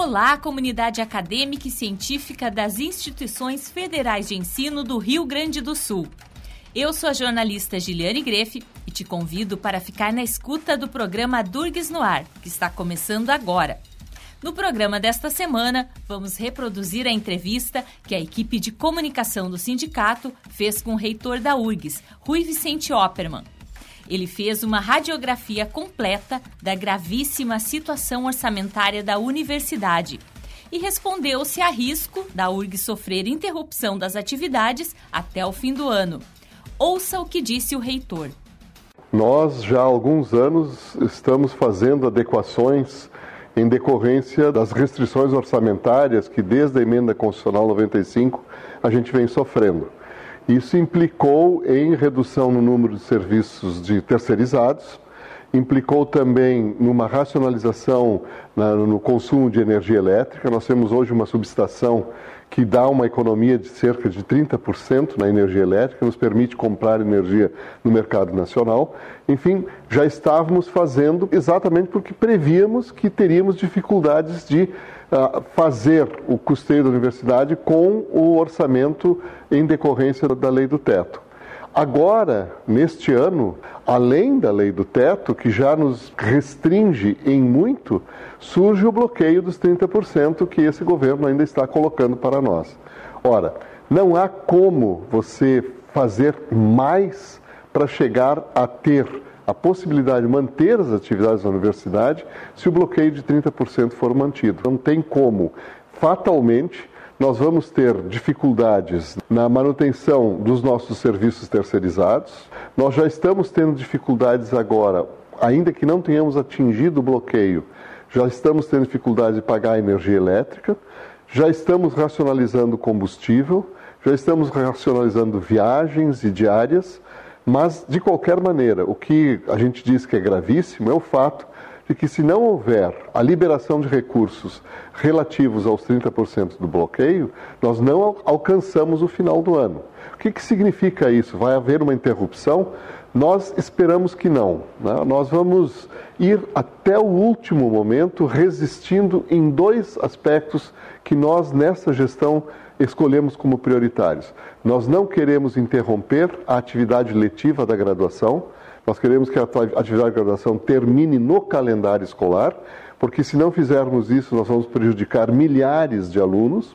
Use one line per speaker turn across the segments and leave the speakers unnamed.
Olá, comunidade acadêmica e científica das instituições federais de ensino do Rio Grande do Sul. Eu sou a jornalista Giliane Grefe e te convido para ficar na escuta do programa Durgues no Ar, que está começando agora. No programa desta semana, vamos reproduzir a entrevista que a equipe de comunicação do sindicato fez com o reitor da URGS, Rui Vicente Opperman. Ele fez uma radiografia completa da gravíssima situação orçamentária da universidade e respondeu se há risco da URG sofrer interrupção das atividades até o fim do ano. Ouça o que disse o reitor.
Nós já há alguns anos estamos fazendo adequações em decorrência das restrições orçamentárias que desde a emenda constitucional 95 a gente vem sofrendo. Isso implicou em redução no número de serviços de terceirizados, implicou também numa racionalização na, no consumo de energia elétrica. Nós temos hoje uma subestação que dá uma economia de cerca de 30% na energia elétrica, nos permite comprar energia no mercado nacional. Enfim, já estávamos fazendo exatamente porque prevíamos que teríamos dificuldades de fazer o custeio da universidade com o orçamento em decorrência da lei do teto. Agora, neste ano, além da lei do teto, que já nos restringe em muito, surge o bloqueio dos 30% que esse governo ainda está colocando para nós. Ora, não há como você fazer mais para chegar a ter a possibilidade de manter as atividades da universidade se o bloqueio de 30% for mantido. Não tem como, fatalmente, nós vamos ter dificuldades na manutenção dos nossos serviços terceirizados. Nós já estamos tendo dificuldades agora, ainda que não tenhamos atingido o bloqueio, já estamos tendo dificuldade de pagar a energia elétrica, já estamos racionalizando combustível, já estamos racionalizando viagens e diárias. Mas, de qualquer maneira, o que a gente diz que é gravíssimo é o fato de que, se não houver a liberação de recursos relativos aos 30% do bloqueio, nós não alcançamos o final do ano. O que, que significa isso? Vai haver uma interrupção? Nós esperamos que não. Né? Nós vamos ir até o último momento resistindo em dois aspectos que nós, nessa gestão, escolhemos como prioritários. Nós não queremos interromper a atividade letiva da graduação, nós queremos que a atividade de graduação termine no calendário escolar, porque se não fizermos isso, nós vamos prejudicar milhares de alunos.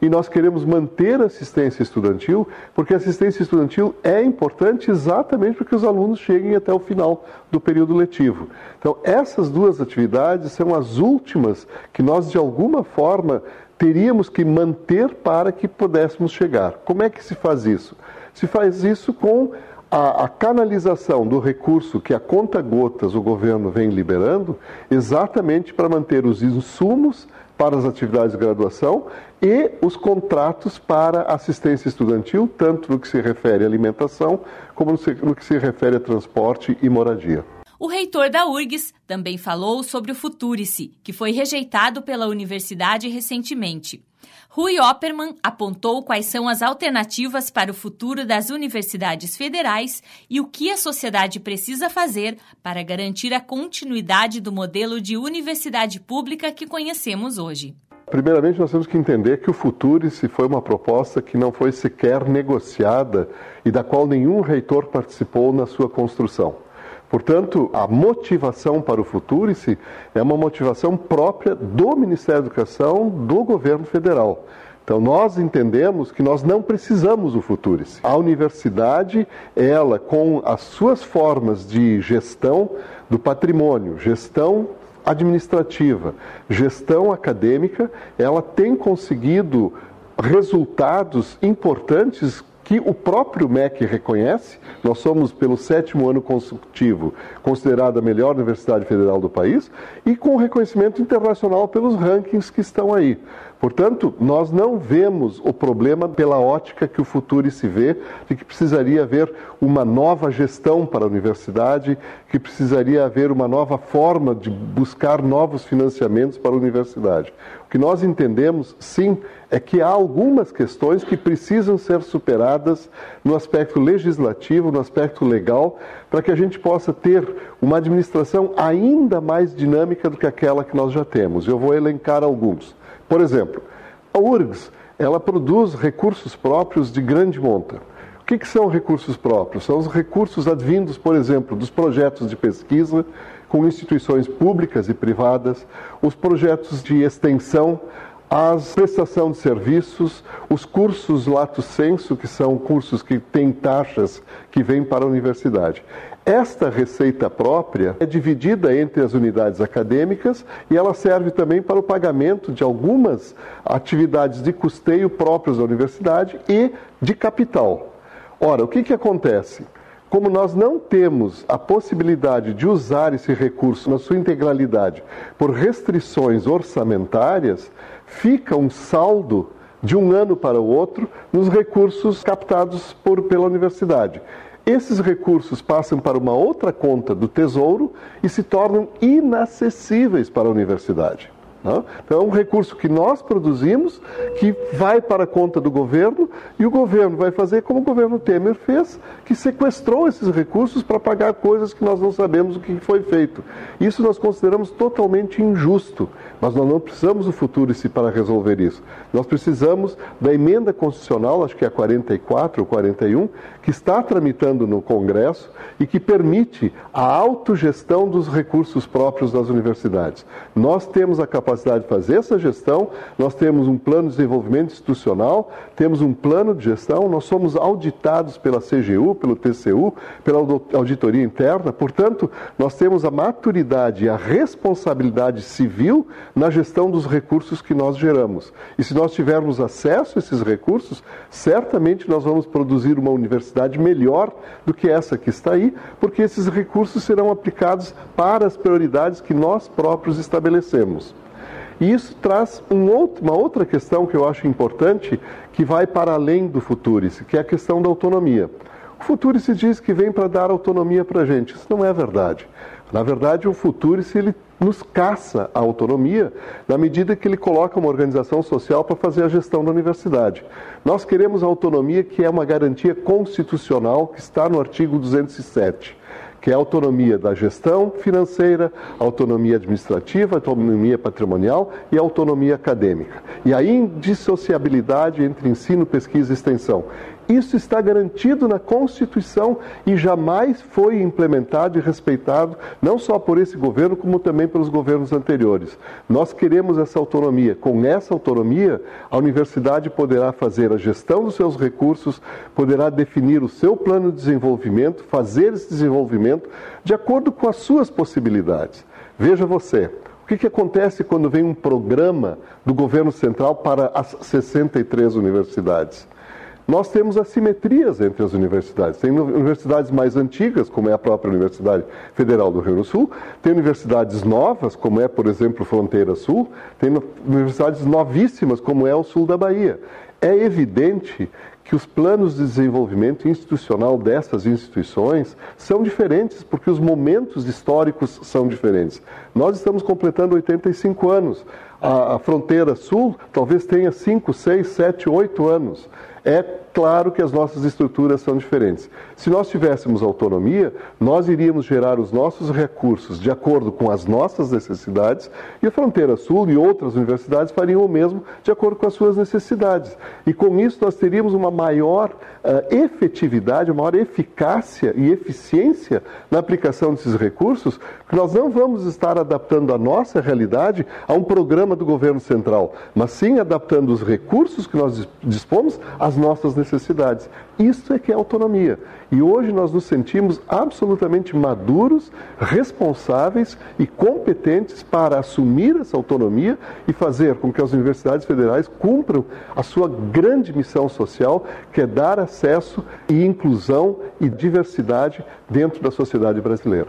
E nós queremos manter a assistência estudantil, porque a assistência estudantil é importante exatamente para que os alunos cheguem até o final do período letivo. Então, essas duas atividades são as últimas que nós, de alguma forma, teríamos que manter para que pudéssemos chegar. Como é que se faz isso? Se faz isso com a, a, canalização do recurso que a conta gotas o governo vem liberando, exatamente para manter os insumos para as atividades de graduação e os contratos para assistência estudantil, tanto no que se refere à alimentação, como no que se refere a transporte e moradia.
O reitor da URGS também falou sobre o Futurice, que foi rejeitado pela universidade recentemente. Rui Opperman apontou quais são as alternativas para o futuro das universidades federais e o que a sociedade precisa fazer para garantir a continuidade do modelo de universidade pública que conhecemos hoje.
Primeiramente, nós temos que entender que o Futurice foi uma proposta que não foi sequer negociada e da qual nenhum reitor participou na sua construção. Portanto, a motivação para o Futurice é uma motivação própria do Ministério da Educação, do governo federal. Então, nós entendemos que nós não precisamos do Futurice. A universidade, ela, com as suas formas de gestão do patrimônio, gestão administrativa, gestão acadêmica, ela tem conseguido resultados importantes que o próprio MEC reconhece. Nós somos, pelo sétimo ano consecutivo, considerada a melhor universidade federal do país e com reconhecimento internacional pelos rankings que estão aí. Portanto, nós não vemos o problema pela ótica que o futuro se vê, de que precisaria haver uma nova gestão para a universidade, que precisaria haver uma nova forma de buscar novos financiamentos para a universidade. O que nós entendemos, sim, é que há algumas questões que precisam ser superadas no aspecto legislativo, no aspecto legal, para que a gente possa ter uma administração ainda mais dinâmica do que aquela que nós já temos. Eu vou elencar alguns. Por exemplo, a URGS, ela produz recursos próprios de grande monta. O que, que são recursos próprios? São os recursos advindos, por exemplo, dos projetos de pesquisa com instituições públicas e privadas, os projetos de extensão, a prestação de serviços, os cursos lato sensu, que são cursos que têm taxas que vêm para a universidade. Esta receita própria é dividida entre as unidades acadêmicas e ela serve também para o pagamento de algumas atividades de custeio próprias da universidade e de capital. Ora, o que, que acontece? Como nós não temos a possibilidade de usar esse recurso na sua integralidade por restrições orçamentárias, fica um saldo de um ano para o outro nos recursos captados por, pela universidade. Esses recursos passam para uma outra conta do Tesouro e se tornam inacessíveis para a universidade. Então, é um recurso que nós produzimos, que vai para a conta do governo, e o governo vai fazer como o governo Temer fez, que sequestrou esses recursos para pagar coisas que nós não sabemos o que foi feito. Isso nós consideramos totalmente injusto, mas nós não precisamos do Futurice para resolver isso. Nós precisamos da emenda constitucional, acho que é a 44 ou 41, que está tramitando no Congresso e que permite a autogestão dos recursos próprios das universidades. Nós temos a capacidade de fazer essa gestão, nós temos um plano de desenvolvimento institucional, temos um plano de gestão, nós somos auditados pela CGU, pelo TCU, pela auditoria interna, portanto, nós temos a maturidade e a responsabilidade civil na gestão dos recursos que nós geramos. E se nós tivermos acesso a esses recursos, certamente nós vamos produzir uma universidade melhor do que essa que está aí, porque esses recursos serão aplicados para as prioridades que nós próprios estabelecemos. E isso traz um outro, uma outra questão que eu acho importante, que vai para além do Futurice, que é a questão da autonomia. O Futurice diz que vem para dar autonomia para a gente. Isso não é verdade. Na verdade, o Futurice ele nos caça a autonomia na medida que ele coloca uma organização social para fazer a gestão da universidade. Nós queremos a autonomia que é uma garantia constitucional que está no artigo 207 que é a autonomia da gestão financeira, autonomia administrativa, autonomia patrimonial e autonomia acadêmica. E a indissociabilidade entre ensino, pesquisa e extensão. Isso está garantido na Constituição e jamais foi implementado e respeitado, não só por esse governo, como também pelos governos anteriores. Nós queremos essa autonomia. Com essa autonomia, a universidade poderá fazer a gestão dos seus recursos, poderá definir o seu plano de desenvolvimento, fazer esse desenvolvimento de acordo com as suas possibilidades. Veja você, o que, que, acontece quando vem um programa do governo central para as 63 universidades? Nós temos assimetrias entre as universidades. Tem universidades mais antigas, como é a própria Universidade Federal do Rio Grande do Sul, tem universidades novas, como é, por exemplo, Fronteira Sul, tem universidades novíssimas, como é o sul da Bahia. É evidente que os planos de desenvolvimento institucional dessas instituições são diferentes, porque os momentos históricos são diferentes. Nós estamos completando 85 anos. A, a fronteira sul talvez tenha 5, 6, 7, 8 anos. É claro que as nossas estruturas são diferentes. Se nós tivéssemos autonomia, nós iríamos gerar os nossos recursos de acordo com as nossas necessidades e a Fronteira Sul e outras universidades fariam o mesmo de acordo com as suas necessidades. E com isso nós teríamos uma maior uh, efetividade, uma maior eficácia e eficiência na aplicação desses recursos, porque nós não vamos estar adaptando a nossa realidade a um programa do governo central, mas sim adaptando os recursos que nós dispomos às nossas necessidades. Isso é que é autonomia. E hoje nós nos sentimos absolutamente maduros, responsáveis e competentes para assumir essa autonomia e fazer com que as universidades federais cumpram a sua grande missão social, que é dar acesso e inclusão e diversidade dentro da sociedade brasileira.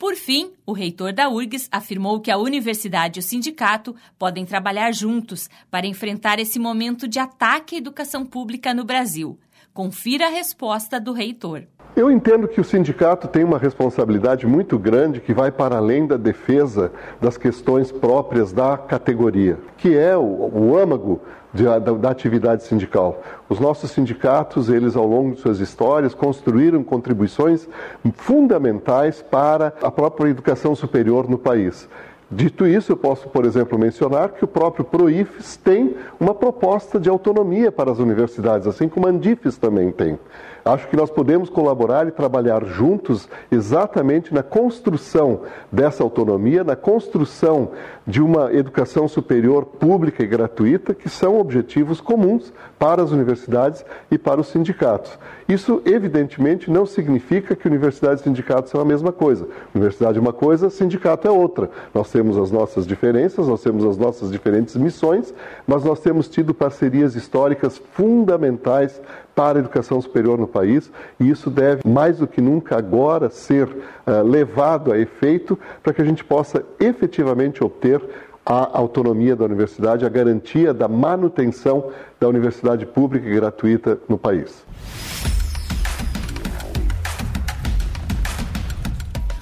Por fim, o reitor da URGS afirmou que a universidade e o sindicato podem trabalhar juntos para enfrentar esse momento de ataque à educação pública no Brasil. Confira a resposta do reitor.
Eu entendo que o sindicato tem uma responsabilidade muito grande que vai para além da defesa das questões próprias da categoria, que é o, o âmago da, da, atividade sindical. Os nossos sindicatos, eles ao longo de suas histórias, construíram contribuições fundamentais para a própria educação superior no país. Dito isso, eu posso, por exemplo, mencionar que o próprio Proifes tem uma proposta de autonomia para as universidades, assim como a Andifes também tem. Acho que nós podemos colaborar e trabalhar juntos exatamente na construção dessa autonomia, na construção de uma educação superior pública e gratuita, que são objetivos comuns para as universidades e para os sindicatos. Isso, evidentemente, não significa que universidade e sindicato são a mesma coisa. Universidade é uma coisa, sindicato é outra. Nós temos as nossas diferenças, nós temos as nossas diferentes missões, mas nós temos tido parcerias históricas fundamentais para a educação superior no país e isso deve, mais do que nunca, agora ser uh, levado a efeito para que a gente possa efetivamente obter a autonomia da universidade, a garantia da manutenção da universidade pública e gratuita no país.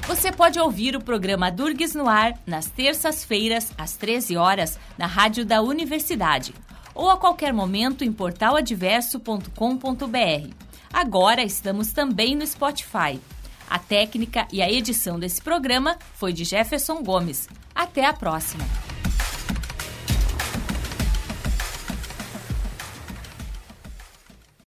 Você pode ouvir o programa Durgues no Ar nas terças-feiras, às 13 horas, na Rádio da Universidade ou a qualquer momento em portaladverso.com.br. Agora estamos também no Spotify. A técnica e a edição desse programa foi de Jefferson Gomes. Até a próxima!